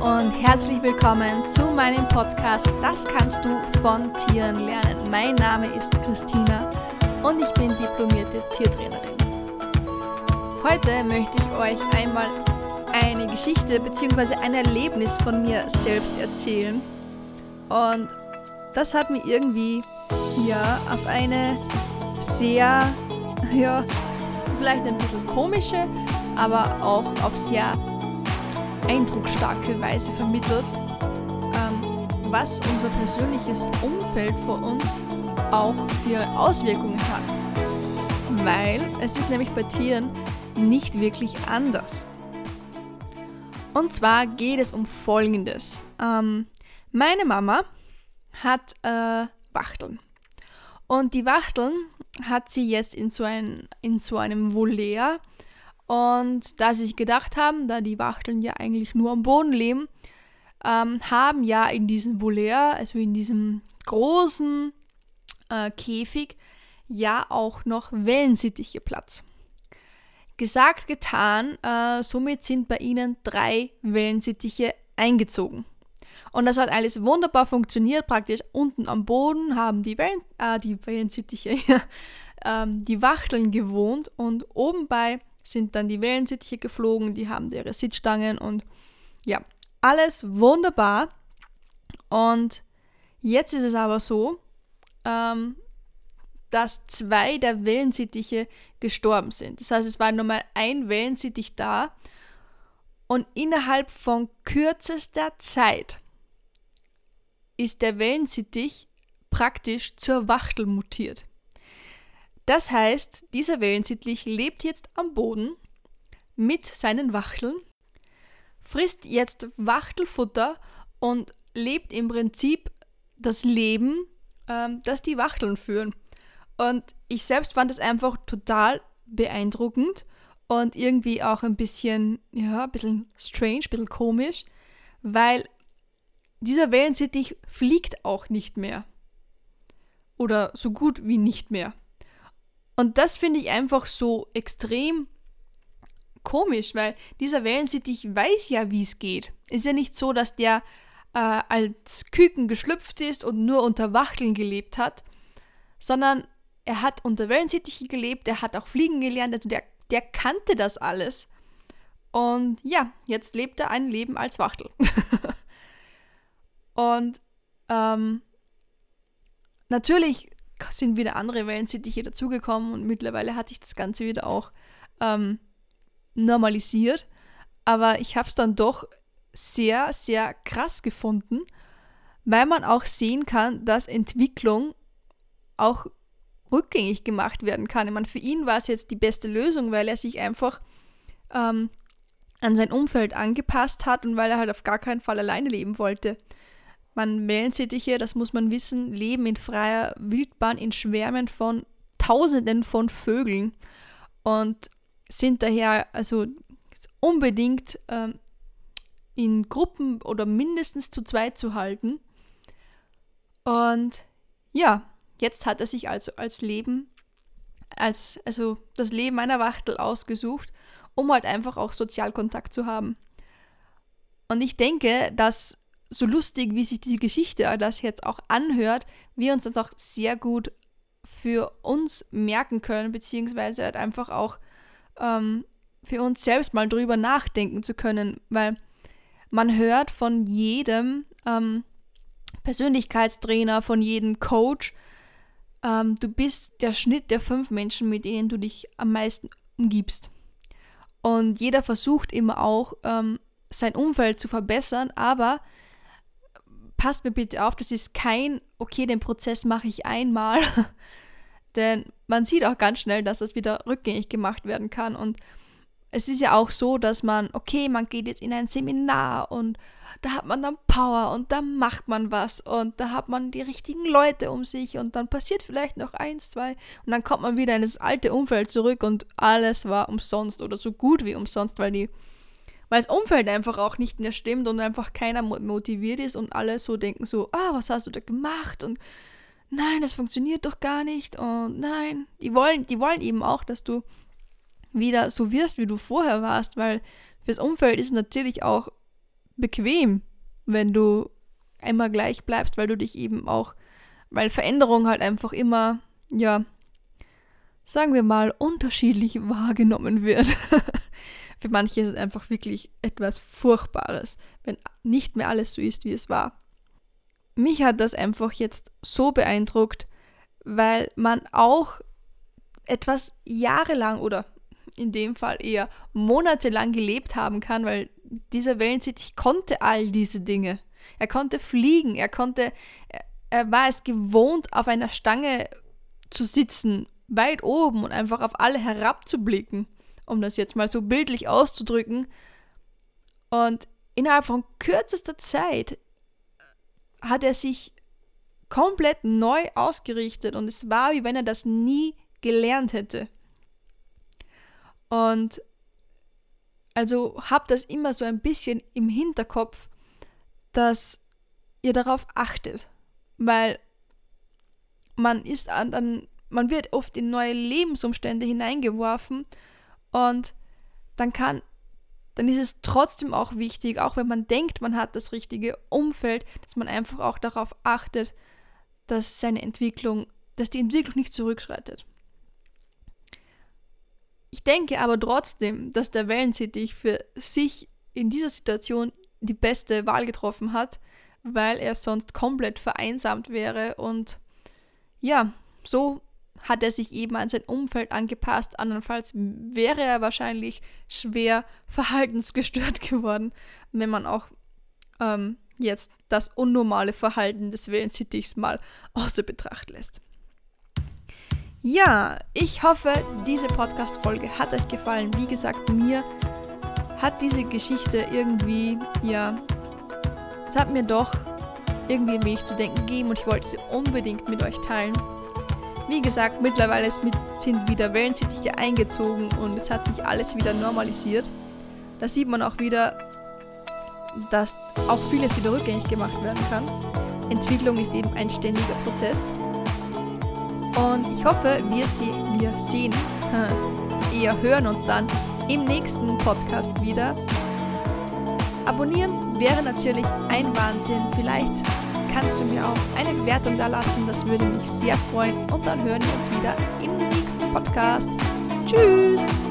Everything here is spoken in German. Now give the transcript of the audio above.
und herzlich willkommen zu meinem Podcast Das kannst du von Tieren lernen. Mein Name ist Christina und ich bin diplomierte Tiertrainerin. Heute möchte ich euch einmal eine Geschichte bzw. ein Erlebnis von mir selbst erzählen. Und das hat mir irgendwie ja auf eine sehr, ja, vielleicht ein bisschen komische, aber auch auf sehr eindrucksstarke Weise vermittelt, ähm, was unser persönliches Umfeld vor uns auch für Auswirkungen hat. Weil es ist nämlich bei Tieren nicht wirklich anders. Und zwar geht es um Folgendes. Ähm, meine Mama hat äh, Wachteln. Und die Wachteln hat sie jetzt in so, ein, in so einem Volier und da sie sich gedacht haben, da die Wachteln ja eigentlich nur am Boden leben, ähm, haben ja in diesem Volier, also in diesem großen äh, Käfig, ja auch noch Wellensittiche Platz. Gesagt, getan, äh, somit sind bei ihnen drei Wellensittiche eingezogen. Und das hat alles wunderbar funktioniert. Praktisch unten am Boden haben die, Wellen, äh, die Wellensittiche, ähm, die Wachteln gewohnt und oben bei sind dann die Wellensittiche geflogen, die haben ihre Sitzstangen und ja, alles wunderbar. Und jetzt ist es aber so, ähm, dass zwei der Wellensittiche gestorben sind. Das heißt, es war nur mal ein Wellensittich da und innerhalb von kürzester Zeit ist der Wellensittich praktisch zur Wachtel mutiert. Das heißt, dieser Wellensittlich lebt jetzt am Boden mit seinen Wachteln, frisst jetzt Wachtelfutter und lebt im Prinzip das Leben, ähm, das die Wachteln führen. Und ich selbst fand es einfach total beeindruckend und irgendwie auch ein bisschen, ja, ein bisschen strange, ein bisschen komisch, weil dieser Wellensittich fliegt auch nicht mehr. Oder so gut wie nicht mehr. Und das finde ich einfach so extrem komisch, weil dieser Wellensittich weiß ja, wie es geht. Ist ja nicht so, dass der äh, als Küken geschlüpft ist und nur unter Wachteln gelebt hat, sondern er hat unter Wellensittichen gelebt, er hat auch fliegen gelernt, also der, der kannte das alles. Und ja, jetzt lebt er ein Leben als Wachtel. und ähm, natürlich sind wieder andere Wellensittiche dazugekommen und mittlerweile hat sich das Ganze wieder auch ähm, normalisiert. Aber ich habe es dann doch sehr, sehr krass gefunden, weil man auch sehen kann, dass Entwicklung auch rückgängig gemacht werden kann. Ich meine, für ihn war es jetzt die beste Lösung, weil er sich einfach ähm, an sein Umfeld angepasst hat und weil er halt auf gar keinen Fall alleine leben wollte. Man Wellensittiche, das muss man wissen, leben in freier Wildbahn in Schwärmen von Tausenden von Vögeln und sind daher also unbedingt ähm, in Gruppen oder mindestens zu zweit zu halten. Und ja, jetzt hat er sich also als Leben, als, also das Leben einer Wachtel ausgesucht, um halt einfach auch Sozialkontakt zu haben. Und ich denke, dass so lustig, wie sich die Geschichte das jetzt auch anhört, wir uns das auch sehr gut für uns merken können, beziehungsweise halt einfach auch ähm, für uns selbst mal drüber nachdenken zu können, weil man hört von jedem ähm, Persönlichkeitstrainer, von jedem Coach, ähm, du bist der Schnitt der fünf Menschen, mit denen du dich am meisten umgibst. Und jeder versucht immer auch, ähm, sein Umfeld zu verbessern, aber passt mir bitte auf, das ist kein, okay, den Prozess mache ich einmal. Denn man sieht auch ganz schnell, dass das wieder rückgängig gemacht werden kann. Und es ist ja auch so, dass man, okay, man geht jetzt in ein Seminar und da hat man dann Power und da macht man was und da hat man die richtigen Leute um sich und dann passiert vielleicht noch eins, zwei und dann kommt man wieder in das alte Umfeld zurück und alles war umsonst oder so gut wie umsonst, weil die weil das Umfeld einfach auch nicht mehr stimmt und einfach keiner motiviert ist und alle so denken so, ah, was hast du da gemacht und nein, das funktioniert doch gar nicht und nein, die wollen, die wollen eben auch, dass du wieder so wirst, wie du vorher warst, weil fürs Umfeld ist natürlich auch bequem, wenn du immer gleich bleibst, weil du dich eben auch, weil Veränderung halt einfach immer, ja, sagen wir mal, unterschiedlich wahrgenommen wird. Für manche ist es einfach wirklich etwas Furchtbares, wenn nicht mehr alles so ist, wie es war. Mich hat das einfach jetzt so beeindruckt, weil man auch etwas jahrelang oder in dem Fall eher monatelang gelebt haben kann, weil dieser Wellensittich konnte all diese Dinge. Er konnte fliegen, er konnte, er war es gewohnt, auf einer Stange zu sitzen, weit oben und einfach auf alle herabzublicken, um das jetzt mal so bildlich auszudrücken. Und innerhalb von kürzester Zeit hat er sich komplett neu ausgerichtet und es war, wie wenn er das nie gelernt hätte. Und also habt das immer so ein bisschen im Hinterkopf, dass ihr darauf achtet, weil man ist an, man wird oft in neue Lebensumstände hineingeworfen und dann kann dann ist es trotzdem auch wichtig, auch wenn man denkt, man hat das richtige Umfeld, dass man einfach auch darauf achtet, dass seine Entwicklung, dass die Entwicklung nicht zurückschreitet. Ich denke aber trotzdem, dass der Wellensittich für sich in dieser Situation die beste Wahl getroffen hat, weil er sonst komplett vereinsamt wäre und ja, so hat er sich eben an sein Umfeld angepasst. Andernfalls wäre er wahrscheinlich schwer verhaltensgestört geworden, wenn man auch ähm, jetzt das unnormale Verhalten des Wellensittichs mal außer Betracht lässt. Ja, ich hoffe, diese Podcast-Folge hat euch gefallen. Wie gesagt, mir hat diese Geschichte irgendwie, ja, es hat mir doch irgendwie ein wenig zu denken gegeben und ich wollte sie unbedingt mit euch teilen. Wie gesagt, mittlerweile sind wieder Wellensittiche eingezogen und es hat sich alles wieder normalisiert. Da sieht man auch wieder, dass auch vieles wieder rückgängig gemacht werden kann. Entwicklung ist eben ein ständiger Prozess. Und ich hoffe, wir, se wir sehen, eher hören uns dann im nächsten Podcast wieder. Abonnieren wäre natürlich ein Wahnsinn. Vielleicht kannst du mir auch eine Bewertung da lassen. Das würde mich sehr freuen. Und dann hören wir uns wieder im nächsten Podcast. Tschüss!